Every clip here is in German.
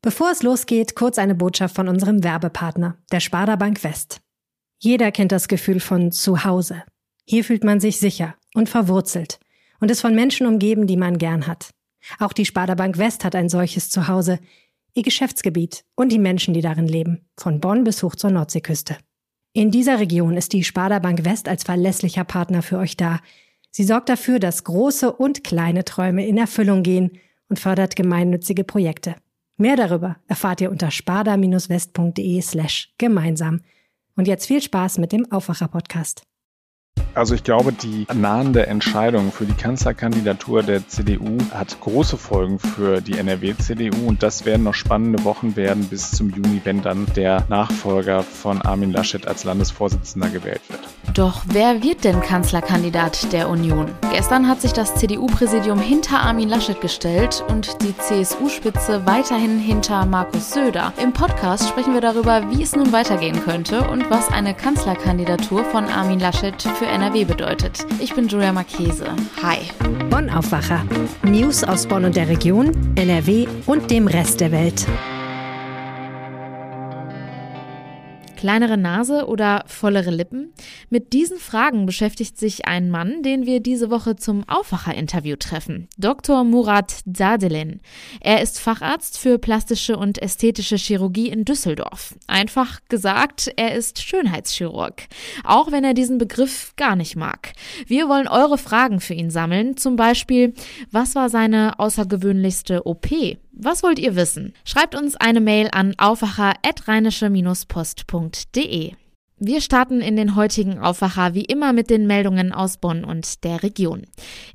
Bevor es losgeht, kurz eine Botschaft von unserem Werbepartner, der Sparda Bank West. Jeder kennt das Gefühl von Zuhause. Hier fühlt man sich sicher und verwurzelt und ist von Menschen umgeben, die man gern hat. Auch die Sparda Bank West hat ein solches Zuhause, ihr Geschäftsgebiet und die Menschen, die darin leben, von Bonn bis hoch zur Nordseeküste. In dieser Region ist die Sparda Bank West als verlässlicher Partner für euch da. Sie sorgt dafür, dass große und kleine Träume in Erfüllung gehen und fördert gemeinnützige Projekte. Mehr darüber erfahrt ihr unter sparda-west.de slash gemeinsam. Und jetzt viel Spaß mit dem Aufwacher-Podcast. Also ich glaube, die nahende Entscheidung für die Kanzlerkandidatur der CDU hat große Folgen für die NRW-CDU und das werden noch spannende Wochen werden bis zum Juni, wenn dann der Nachfolger von Armin Laschet als Landesvorsitzender gewählt wird. Doch wer wird denn Kanzlerkandidat der Union? Gestern hat sich das CDU-Präsidium hinter Armin Laschet gestellt und die CSU-Spitze weiterhin hinter Markus Söder. Im Podcast sprechen wir darüber, wie es nun weitergehen könnte und was eine Kanzlerkandidatur von Armin Laschet für NRW bedeutet. Ich bin Julia Marchese. Hi. Bonn Aufwacher. News aus Bonn und der Region, NRW und dem Rest der Welt. Kleinere Nase oder vollere Lippen? Mit diesen Fragen beschäftigt sich ein Mann, den wir diese Woche zum Aufwacher-Interview treffen. Dr. Murat Dadelin. Er ist Facharzt für plastische und ästhetische Chirurgie in Düsseldorf. Einfach gesagt, er ist Schönheitschirurg. Auch wenn er diesen Begriff gar nicht mag. Wir wollen eure Fragen für ihn sammeln. Zum Beispiel, was war seine außergewöhnlichste OP? Was wollt ihr wissen? Schreibt uns eine Mail an aufwacher.rheinische-post.de. Wir starten in den heutigen Aufwacher wie immer mit den Meldungen aus Bonn und der Region.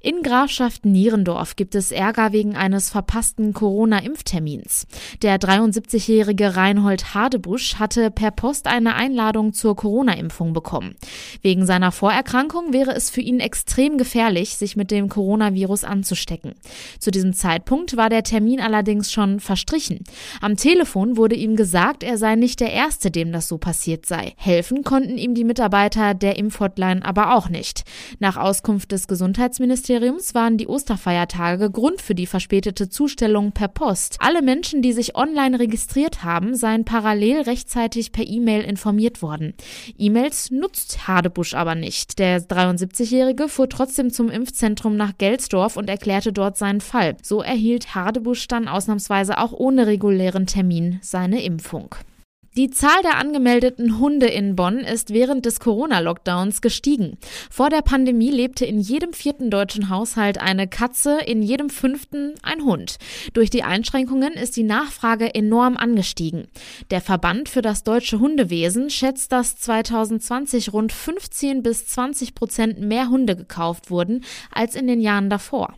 In Grafschaft Nierendorf gibt es Ärger wegen eines verpassten Corona-Impftermins. Der 73-jährige Reinhold Hardebusch hatte per Post eine Einladung zur Corona-Impfung bekommen. Wegen seiner Vorerkrankung wäre es für ihn extrem gefährlich, sich mit dem Coronavirus anzustecken. Zu diesem Zeitpunkt war der Termin allerdings schon verstrichen. Am Telefon wurde ihm gesagt, er sei nicht der Erste, dem das so passiert sei. Helfen Helfen konnten ihm die Mitarbeiter der Impfhotline aber auch nicht. Nach Auskunft des Gesundheitsministeriums waren die Osterfeiertage Grund für die verspätete Zustellung per Post. Alle Menschen, die sich online registriert haben, seien parallel rechtzeitig per E-Mail informiert worden. E-Mails nutzt Hadebusch aber nicht. Der 73-Jährige fuhr trotzdem zum Impfzentrum nach Gelsdorf und erklärte dort seinen Fall. So erhielt Hadebusch dann ausnahmsweise auch ohne regulären Termin seine Impfung. Die Zahl der angemeldeten Hunde in Bonn ist während des Corona-Lockdowns gestiegen. Vor der Pandemie lebte in jedem vierten deutschen Haushalt eine Katze, in jedem fünften ein Hund. Durch die Einschränkungen ist die Nachfrage enorm angestiegen. Der Verband für das deutsche Hundewesen schätzt, dass 2020 rund 15 bis 20 Prozent mehr Hunde gekauft wurden als in den Jahren davor.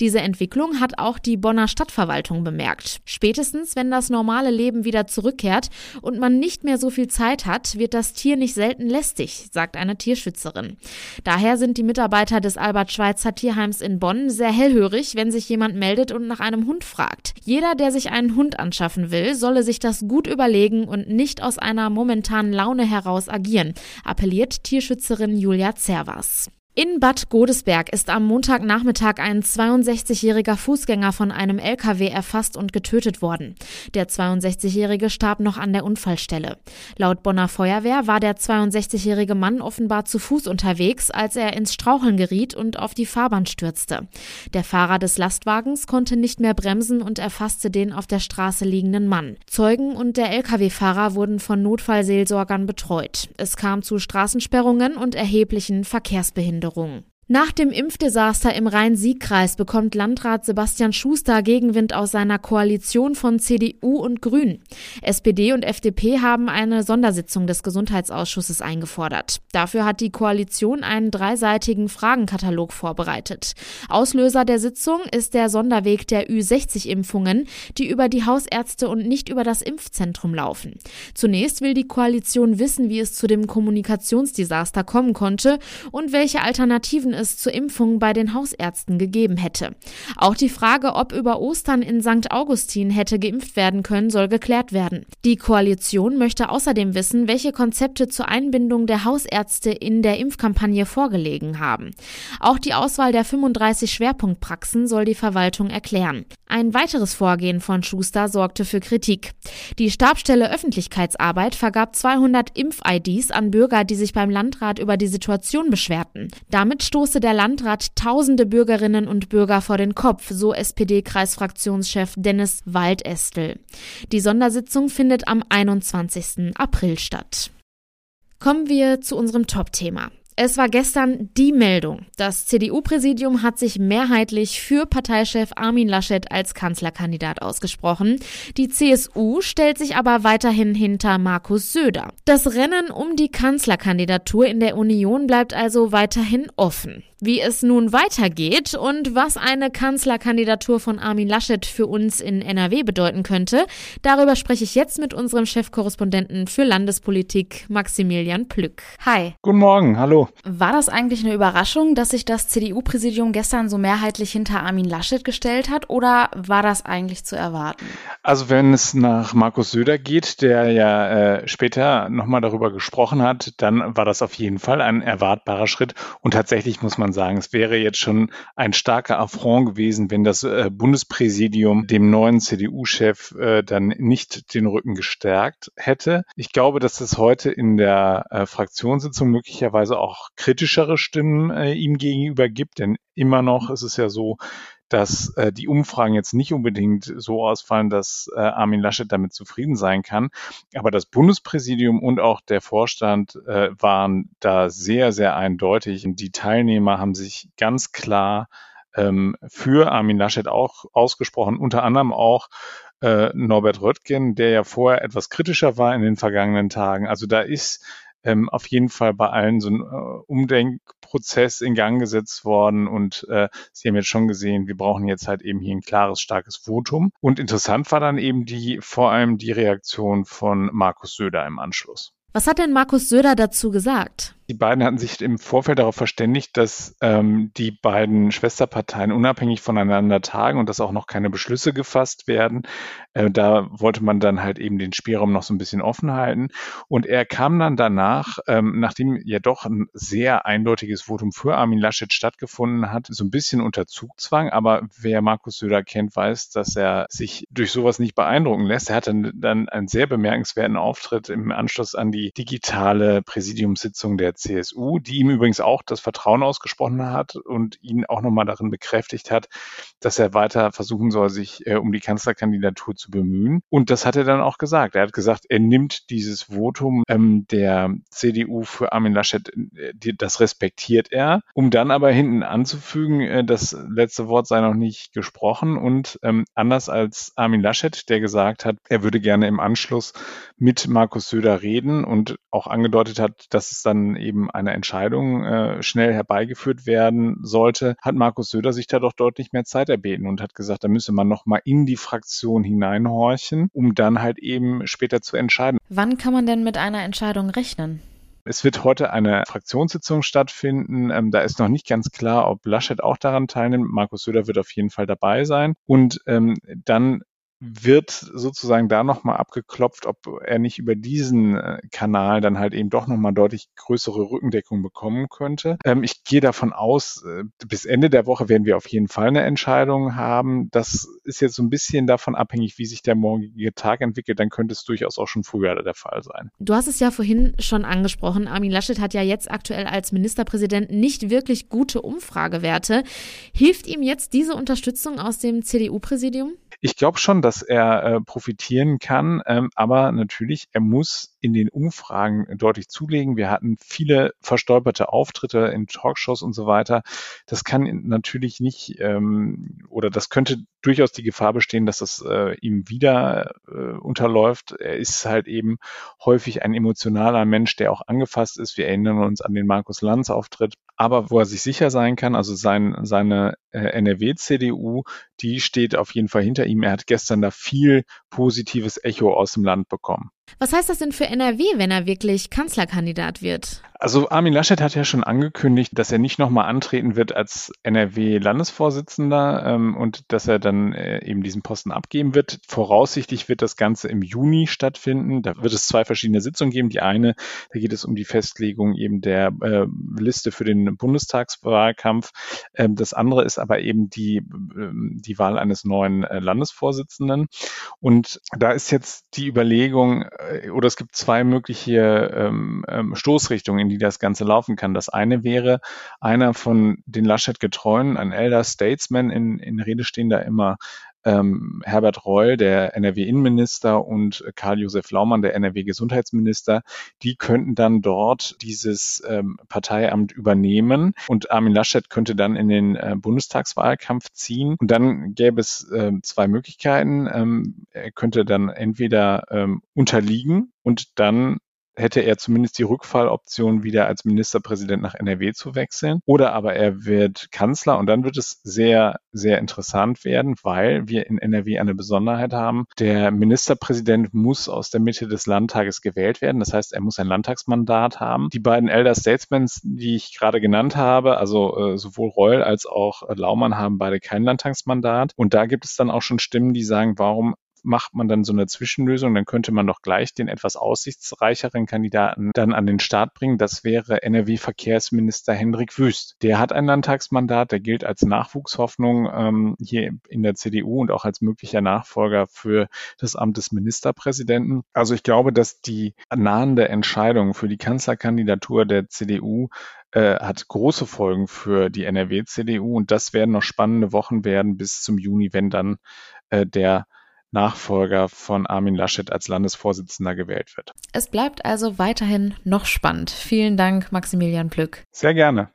Diese Entwicklung hat auch die Bonner Stadtverwaltung bemerkt. Spätestens, wenn das normale Leben wieder zurückkehrt und man nicht mehr so viel Zeit hat, wird das Tier nicht selten lästig, sagt eine Tierschützerin. Daher sind die Mitarbeiter des Albert-Schweitzer Tierheims in Bonn sehr hellhörig, wenn sich jemand meldet und nach einem Hund fragt. Jeder, der sich einen Hund anschaffen will, solle sich das gut überlegen und nicht aus einer momentanen Laune heraus agieren, appelliert Tierschützerin Julia Zervas. In Bad Godesberg ist am Montagnachmittag ein 62-jähriger Fußgänger von einem LKW erfasst und getötet worden. Der 62-jährige starb noch an der Unfallstelle. Laut Bonner Feuerwehr war der 62-jährige Mann offenbar zu Fuß unterwegs, als er ins Straucheln geriet und auf die Fahrbahn stürzte. Der Fahrer des Lastwagens konnte nicht mehr bremsen und erfasste den auf der Straße liegenden Mann. Zeugen und der LKW-Fahrer wurden von Notfallseelsorgern betreut. Es kam zu Straßensperrungen und erheblichen Verkehrsbehinderungen. pero kung Nach dem Impfdesaster im Rhein-Sieg-Kreis bekommt Landrat Sebastian Schuster Gegenwind aus seiner Koalition von CDU und Grünen. SPD und FDP haben eine Sondersitzung des Gesundheitsausschusses eingefordert. Dafür hat die Koalition einen dreiseitigen Fragenkatalog vorbereitet. Auslöser der Sitzung ist der Sonderweg der Ü60-Impfungen, die über die Hausärzte und nicht über das Impfzentrum laufen. Zunächst will die Koalition wissen, wie es zu dem Kommunikationsdesaster kommen konnte und welche Alternativen es zur Impfung bei den Hausärzten gegeben hätte. Auch die Frage, ob über Ostern in St. Augustin hätte geimpft werden können, soll geklärt werden. Die Koalition möchte außerdem wissen, welche Konzepte zur Einbindung der Hausärzte in der Impfkampagne vorgelegen haben. Auch die Auswahl der 35 Schwerpunktpraxen soll die Verwaltung erklären. Ein weiteres Vorgehen von Schuster sorgte für Kritik. Die Stabstelle Öffentlichkeitsarbeit vergab 200 Impf-IDs an Bürger, die sich beim Landrat über die Situation beschwerten. Damit stoße der Landrat tausende Bürgerinnen und Bürger vor den Kopf, so SPD-Kreisfraktionschef Dennis Waldestel. Die Sondersitzung findet am 21. April statt. Kommen wir zu unserem Top-Thema. Es war gestern die Meldung. Das CDU-Präsidium hat sich mehrheitlich für Parteichef Armin Laschet als Kanzlerkandidat ausgesprochen. Die CSU stellt sich aber weiterhin hinter Markus Söder. Das Rennen um die Kanzlerkandidatur in der Union bleibt also weiterhin offen. Wie es nun weitergeht und was eine Kanzlerkandidatur von Armin Laschet für uns in NRW bedeuten könnte, darüber spreche ich jetzt mit unserem Chefkorrespondenten für Landespolitik, Maximilian Plück. Hi. Guten Morgen, hallo. War das eigentlich eine Überraschung, dass sich das CDU-Präsidium gestern so mehrheitlich hinter Armin Laschet gestellt hat oder war das eigentlich zu erwarten? Also wenn es nach Markus Söder geht, der ja äh, später nochmal darüber gesprochen hat, dann war das auf jeden Fall ein erwartbarer Schritt und tatsächlich muss man sagen. Es wäre jetzt schon ein starker Affront gewesen, wenn das äh, Bundespräsidium dem neuen CDU-Chef äh, dann nicht den Rücken gestärkt hätte. Ich glaube, dass es heute in der äh, Fraktionssitzung möglicherweise auch kritischere Stimmen äh, ihm gegenüber gibt, denn immer noch ist es ja so, dass äh, die Umfragen jetzt nicht unbedingt so ausfallen, dass äh, Armin Laschet damit zufrieden sein kann. Aber das Bundespräsidium und auch der Vorstand äh, waren da sehr, sehr eindeutig. Und die Teilnehmer haben sich ganz klar ähm, für Armin Laschet auch ausgesprochen, unter anderem auch äh, Norbert Röttgen, der ja vorher etwas kritischer war in den vergangenen Tagen. Also da ist ähm, auf jeden Fall bei allen so ein äh, Umdenkprozess in Gang gesetzt worden und äh, Sie haben jetzt schon gesehen, wir brauchen jetzt halt eben hier ein klares, starkes Votum. Und interessant war dann eben die, vor allem die Reaktion von Markus Söder im Anschluss. Was hat denn Markus Söder dazu gesagt? Die beiden hatten sich im Vorfeld darauf verständigt, dass ähm, die beiden Schwesterparteien unabhängig voneinander tagen und dass auch noch keine Beschlüsse gefasst werden. Äh, da wollte man dann halt eben den Spielraum noch so ein bisschen offen halten. Und er kam dann danach, ähm, nachdem ja doch ein sehr eindeutiges Votum für Armin Laschet stattgefunden hat, so ein bisschen unter Zugzwang. Aber wer Markus Söder kennt, weiß, dass er sich durch sowas nicht beeindrucken lässt. Er hatte dann einen sehr bemerkenswerten Auftritt im Anschluss an die digitale Präsidiumssitzung der CSU, die ihm übrigens auch das Vertrauen ausgesprochen hat und ihn auch nochmal darin bekräftigt hat, dass er weiter versuchen soll, sich äh, um die Kanzlerkandidatur zu bemühen. Und das hat er dann auch gesagt. Er hat gesagt, er nimmt dieses Votum ähm, der CDU für Armin Laschet, äh, die, das respektiert er, um dann aber hinten anzufügen, äh, das letzte Wort sei noch nicht gesprochen und ähm, anders als Armin Laschet, der gesagt hat, er würde gerne im Anschluss mit Markus Söder reden und auch angedeutet hat, dass es dann eben eine Entscheidung äh, schnell herbeigeführt werden sollte, hat Markus Söder sich da doch deutlich mehr Zeit erbeten und hat gesagt, da müsse man noch mal in die Fraktion hineinhorchen, um dann halt eben später zu entscheiden. Wann kann man denn mit einer Entscheidung rechnen? Es wird heute eine Fraktionssitzung stattfinden. Ähm, da ist noch nicht ganz klar, ob Laschet auch daran teilnimmt. Markus Söder wird auf jeden Fall dabei sein. Und ähm, dann wird sozusagen da nochmal abgeklopft, ob er nicht über diesen äh, Kanal dann halt eben doch nochmal deutlich größere Rückendeckung bekommen könnte. Ähm, ich gehe davon aus, äh, bis Ende der Woche werden wir auf jeden Fall eine Entscheidung haben. Das ist jetzt so ein bisschen davon abhängig, wie sich der morgige Tag entwickelt. Dann könnte es durchaus auch schon früher der Fall sein. Du hast es ja vorhin schon angesprochen. Armin Laschet hat ja jetzt aktuell als Ministerpräsident nicht wirklich gute Umfragewerte. Hilft ihm jetzt diese Unterstützung aus dem CDU-Präsidium? Ich glaube schon, dass er äh, profitieren kann, ähm, aber natürlich, er muss in den Umfragen deutlich zulegen. Wir hatten viele verstolperte Auftritte in Talkshows und so weiter. Das kann natürlich nicht ähm, oder das könnte durchaus die Gefahr bestehen, dass das äh, ihm wieder äh, unterläuft. Er ist halt eben häufig ein emotionaler Mensch, der auch angefasst ist. Wir erinnern uns an den Markus Lanz Auftritt. Aber wo er sich sicher sein kann, also sein, seine äh, NRW-CDU, die steht auf jeden Fall hinter ihm. Er hat gestern da viel positives Echo aus dem Land bekommen. Was heißt das denn für NRW, wenn er wirklich Kanzlerkandidat wird? Also Armin Laschet hat ja schon angekündigt, dass er nicht nochmal antreten wird als NRW-Landesvorsitzender ähm, und dass er dann äh, eben diesen Posten abgeben wird. Voraussichtlich wird das Ganze im Juni stattfinden. Da wird es zwei verschiedene Sitzungen geben. Die eine, da geht es um die Festlegung eben der äh, Liste für den Bundestagswahlkampf. Ähm, das andere ist aber eben die, äh, die Wahl eines neuen äh, Landesvorsitzenden. Und da ist jetzt die Überlegung, äh, oder es gibt zwei mögliche ähm, ähm, Stoßrichtungen, in die das Ganze laufen kann. Das eine wäre, einer von den Laschet-Getreuen, ein Elder Statesman, in, in Rede stehen da immer ähm, Herbert Reul, der NRW-Innenminister, und Karl-Josef Laumann, der NRW-Gesundheitsminister, die könnten dann dort dieses ähm, Parteiamt übernehmen und Armin Laschet könnte dann in den äh, Bundestagswahlkampf ziehen. Und dann gäbe es äh, zwei Möglichkeiten. Ähm, er könnte dann entweder ähm, unterliegen und dann hätte er zumindest die Rückfalloption, wieder als Ministerpräsident nach NRW zu wechseln. Oder aber er wird Kanzler und dann wird es sehr, sehr interessant werden, weil wir in NRW eine Besonderheit haben. Der Ministerpräsident muss aus der Mitte des Landtages gewählt werden. Das heißt, er muss ein Landtagsmandat haben. Die beiden Elder Statesmen, die ich gerade genannt habe, also äh, sowohl Reul als auch Laumann haben beide kein Landtagsmandat. Und da gibt es dann auch schon Stimmen, die sagen, warum macht man dann so eine Zwischenlösung, dann könnte man doch gleich den etwas aussichtsreicheren Kandidaten dann an den Start bringen. Das wäre NRW-Verkehrsminister Hendrik Wüst. Der hat ein Landtagsmandat, der gilt als Nachwuchshoffnung ähm, hier in der CDU und auch als möglicher Nachfolger für das Amt des Ministerpräsidenten. Also ich glaube, dass die nahende Entscheidung für die Kanzlerkandidatur der CDU äh, hat große Folgen für die NRW-CDU und das werden noch spannende Wochen werden bis zum Juni, wenn dann äh, der Nachfolger von Armin Laschet als Landesvorsitzender gewählt wird. Es bleibt also weiterhin noch spannend. Vielen Dank, Maximilian Plück. Sehr gerne.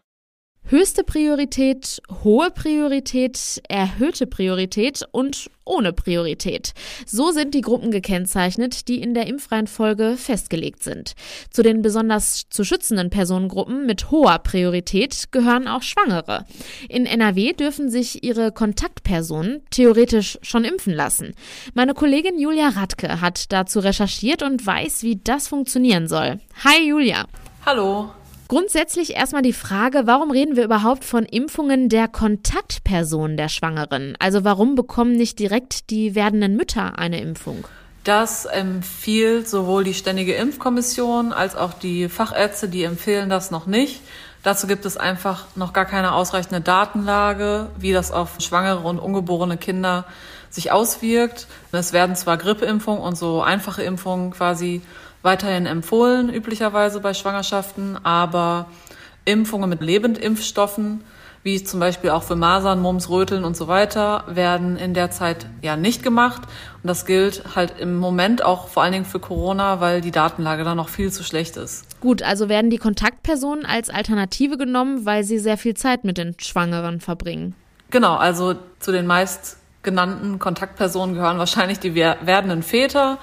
Höchste Priorität, hohe Priorität, erhöhte Priorität und ohne Priorität. So sind die Gruppen gekennzeichnet, die in der Impfreihenfolge festgelegt sind. Zu den besonders zu schützenden Personengruppen mit hoher Priorität gehören auch Schwangere. In NRW dürfen sich ihre Kontaktpersonen theoretisch schon impfen lassen. Meine Kollegin Julia Radke hat dazu recherchiert und weiß, wie das funktionieren soll. Hi Julia. Hallo. Grundsätzlich erstmal die Frage, warum reden wir überhaupt von Impfungen der Kontaktpersonen der Schwangeren? Also warum bekommen nicht direkt die werdenden Mütter eine Impfung? Das empfiehlt sowohl die Ständige Impfkommission als auch die Fachärzte, die empfehlen das noch nicht. Dazu gibt es einfach noch gar keine ausreichende Datenlage, wie das auf schwangere und ungeborene Kinder sich auswirkt. Es werden zwar Grippeimpfungen und so einfache Impfungen quasi weiterhin empfohlen, üblicherweise bei Schwangerschaften, aber Impfungen mit Lebendimpfstoffen, wie zum Beispiel auch für Masern, Mumps, Röteln und so weiter, werden in der Zeit ja nicht gemacht. Und das gilt halt im Moment auch vor allen Dingen für Corona, weil die Datenlage da noch viel zu schlecht ist. Gut, also werden die Kontaktpersonen als Alternative genommen, weil sie sehr viel Zeit mit den Schwangeren verbringen. Genau, also zu den meist genannten Kontaktpersonen gehören wahrscheinlich die werdenden Väter,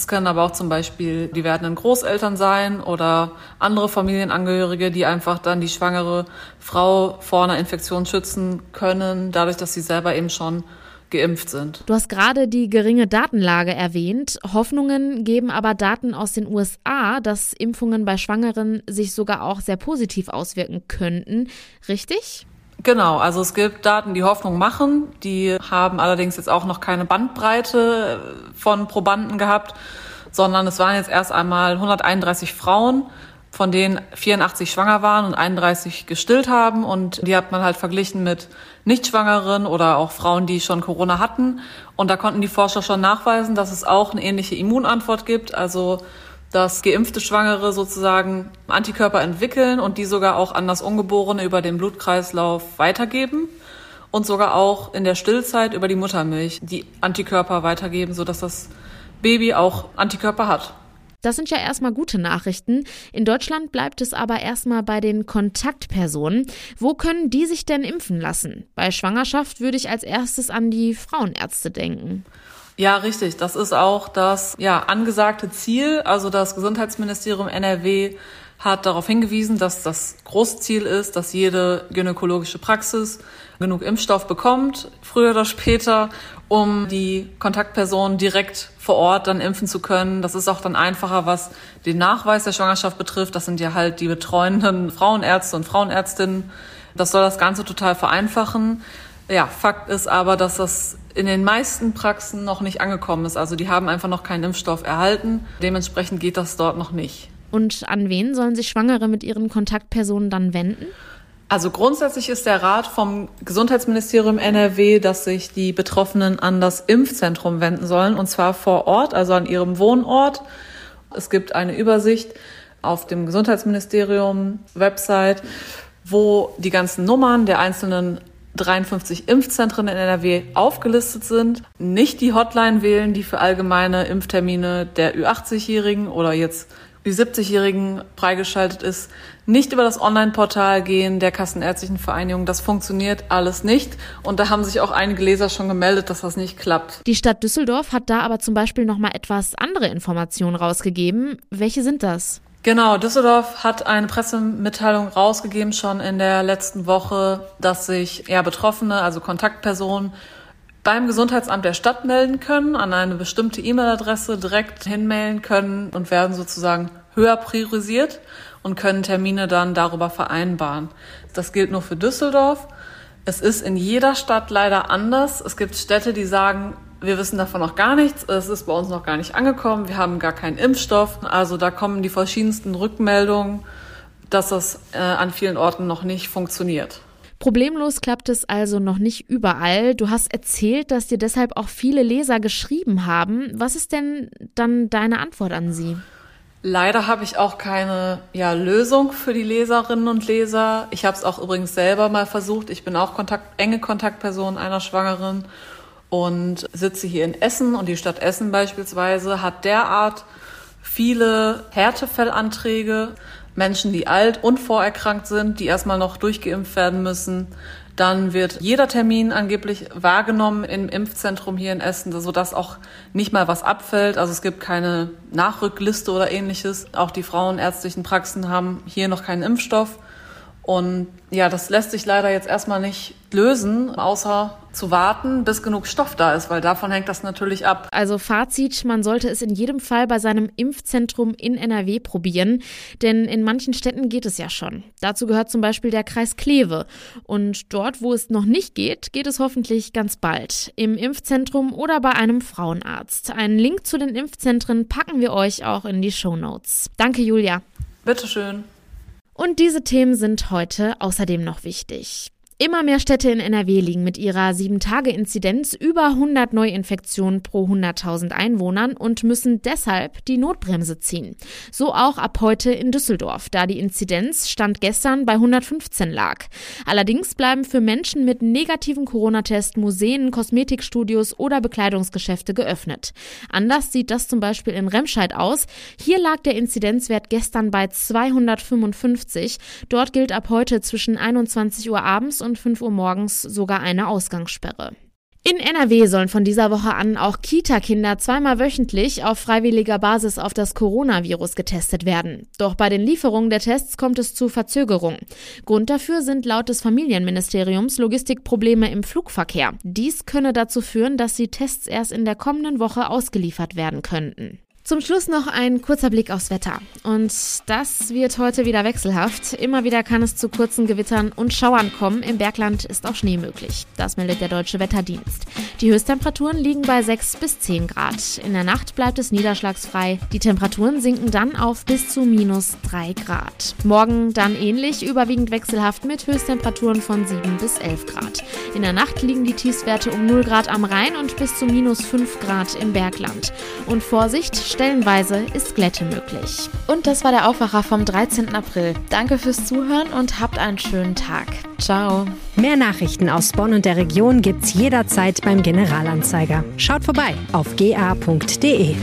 es können aber auch zum Beispiel die werdenden Großeltern sein oder andere Familienangehörige, die einfach dann die schwangere Frau vor einer Infektion schützen können, dadurch, dass sie selber eben schon geimpft sind. Du hast gerade die geringe Datenlage erwähnt. Hoffnungen geben aber Daten aus den USA, dass Impfungen bei Schwangeren sich sogar auch sehr positiv auswirken könnten. Richtig? Genau, also es gibt Daten, die Hoffnung machen. Die haben allerdings jetzt auch noch keine Bandbreite von Probanden gehabt, sondern es waren jetzt erst einmal 131 Frauen, von denen 84 schwanger waren und 31 gestillt haben. Und die hat man halt verglichen mit Nichtschwangeren oder auch Frauen, die schon Corona hatten. Und da konnten die Forscher schon nachweisen, dass es auch eine ähnliche Immunantwort gibt. Also dass geimpfte Schwangere sozusagen Antikörper entwickeln und die sogar auch an das Ungeborene über den Blutkreislauf weitergeben und sogar auch in der Stillzeit über die Muttermilch die Antikörper weitergeben, sodass das Baby auch Antikörper hat. Das sind ja erstmal gute Nachrichten. In Deutschland bleibt es aber erstmal bei den Kontaktpersonen. Wo können die sich denn impfen lassen? Bei Schwangerschaft würde ich als erstes an die Frauenärzte denken. Ja, richtig. Das ist auch das ja, angesagte Ziel. Also das Gesundheitsministerium NRW hat darauf hingewiesen, dass das Großziel ist, dass jede gynäkologische Praxis genug Impfstoff bekommt, früher oder später, um die Kontaktpersonen direkt vor Ort dann impfen zu können. Das ist auch dann einfacher, was den Nachweis der Schwangerschaft betrifft. Das sind ja halt die betreuenden Frauenärzte und Frauenärztinnen. Das soll das Ganze total vereinfachen. Ja, Fakt ist aber, dass das in den meisten Praxen noch nicht angekommen ist. Also die haben einfach noch keinen Impfstoff erhalten. Dementsprechend geht das dort noch nicht. Und an wen sollen sich Schwangere mit ihren Kontaktpersonen dann wenden? Also grundsätzlich ist der Rat vom Gesundheitsministerium NRW, dass sich die Betroffenen an das Impfzentrum wenden sollen, und zwar vor Ort, also an ihrem Wohnort. Es gibt eine Übersicht auf dem Gesundheitsministerium Website, wo die ganzen Nummern der einzelnen 53 Impfzentren in NRW aufgelistet sind. Nicht die Hotline wählen, die für allgemeine Impftermine der Ü80-Jährigen oder jetzt Ü70-Jährigen freigeschaltet ist, nicht über das Online-Portal gehen der Kassenärztlichen Vereinigung. Das funktioniert alles nicht. Und da haben sich auch einige Leser schon gemeldet, dass das nicht klappt. Die Stadt Düsseldorf hat da aber zum Beispiel noch mal etwas andere Informationen rausgegeben. Welche sind das? Genau, Düsseldorf hat eine Pressemitteilung rausgegeben schon in der letzten Woche, dass sich eher Betroffene, also Kontaktpersonen, beim Gesundheitsamt der Stadt melden können, an eine bestimmte E-Mail-Adresse direkt hinmailen können und werden sozusagen höher priorisiert und können Termine dann darüber vereinbaren. Das gilt nur für Düsseldorf. Es ist in jeder Stadt leider anders. Es gibt Städte, die sagen, wir wissen davon noch gar nichts. Es ist bei uns noch gar nicht angekommen. Wir haben gar keinen Impfstoff. Also da kommen die verschiedensten Rückmeldungen, dass das äh, an vielen Orten noch nicht funktioniert. Problemlos klappt es also noch nicht überall. Du hast erzählt, dass dir deshalb auch viele Leser geschrieben haben. Was ist denn dann deine Antwort an sie? Leider habe ich auch keine ja, Lösung für die Leserinnen und Leser. Ich habe es auch übrigens selber mal versucht. Ich bin auch Kontakt, enge Kontaktperson einer Schwangeren und sitze hier in Essen und die Stadt Essen beispielsweise hat derart viele Härtefellanträge Menschen, die alt und vorerkrankt sind, die erstmal noch durchgeimpft werden müssen. Dann wird jeder Termin angeblich wahrgenommen im Impfzentrum hier in Essen, sodass auch nicht mal was abfällt. Also es gibt keine Nachrückliste oder ähnliches. Auch die frauenärztlichen Praxen haben hier noch keinen Impfstoff. Und ja, das lässt sich leider jetzt erstmal nicht lösen, außer zu warten, bis genug Stoff da ist, weil davon hängt das natürlich ab. Also Fazit, man sollte es in jedem Fall bei seinem Impfzentrum in NRW probieren, denn in manchen Städten geht es ja schon. Dazu gehört zum Beispiel der Kreis Kleve. Und dort, wo es noch nicht geht, geht es hoffentlich ganz bald. Im Impfzentrum oder bei einem Frauenarzt. Einen Link zu den Impfzentren packen wir euch auch in die Show Notes. Danke, Julia. Bitteschön. Und diese Themen sind heute außerdem noch wichtig. Immer mehr Städte in NRW liegen mit ihrer 7-Tage-Inzidenz über 100 Neuinfektionen pro 100.000 Einwohnern und müssen deshalb die Notbremse ziehen. So auch ab heute in Düsseldorf, da die Inzidenz Stand gestern bei 115 lag. Allerdings bleiben für Menschen mit negativen Corona-Test Museen, Kosmetikstudios oder Bekleidungsgeschäfte geöffnet. Anders sieht das zum Beispiel in Remscheid aus. Hier lag der Inzidenzwert gestern bei 255. Dort gilt ab heute zwischen 21 Uhr abends und und 5 Uhr morgens sogar eine Ausgangssperre. In NRW sollen von dieser Woche an auch Kita-Kinder zweimal wöchentlich auf freiwilliger Basis auf das Coronavirus getestet werden. Doch bei den Lieferungen der Tests kommt es zu Verzögerungen. Grund dafür sind laut des Familienministeriums Logistikprobleme im Flugverkehr. Dies könne dazu führen, dass die Tests erst in der kommenden Woche ausgeliefert werden könnten. Zum Schluss noch ein kurzer Blick aufs Wetter. Und das wird heute wieder wechselhaft. Immer wieder kann es zu kurzen Gewittern und Schauern kommen. Im Bergland ist auch Schnee möglich. Das meldet der Deutsche Wetterdienst. Die Höchsttemperaturen liegen bei 6 bis 10 Grad. In der Nacht bleibt es niederschlagsfrei. Die Temperaturen sinken dann auf bis zu minus 3 Grad. Morgen dann ähnlich, überwiegend wechselhaft mit Höchsttemperaturen von 7 bis 11 Grad. In der Nacht liegen die Tiefstwerte um 0 Grad am Rhein und bis zu minus 5 Grad im Bergland. Und Vorsicht, Stellenweise ist Glätte möglich. Und das war der Aufwacher vom 13. April. Danke fürs Zuhören und habt einen schönen Tag. Ciao. Mehr Nachrichten aus Bonn und der Region gibt's jederzeit beim Generalanzeiger. Schaut vorbei auf ga.de.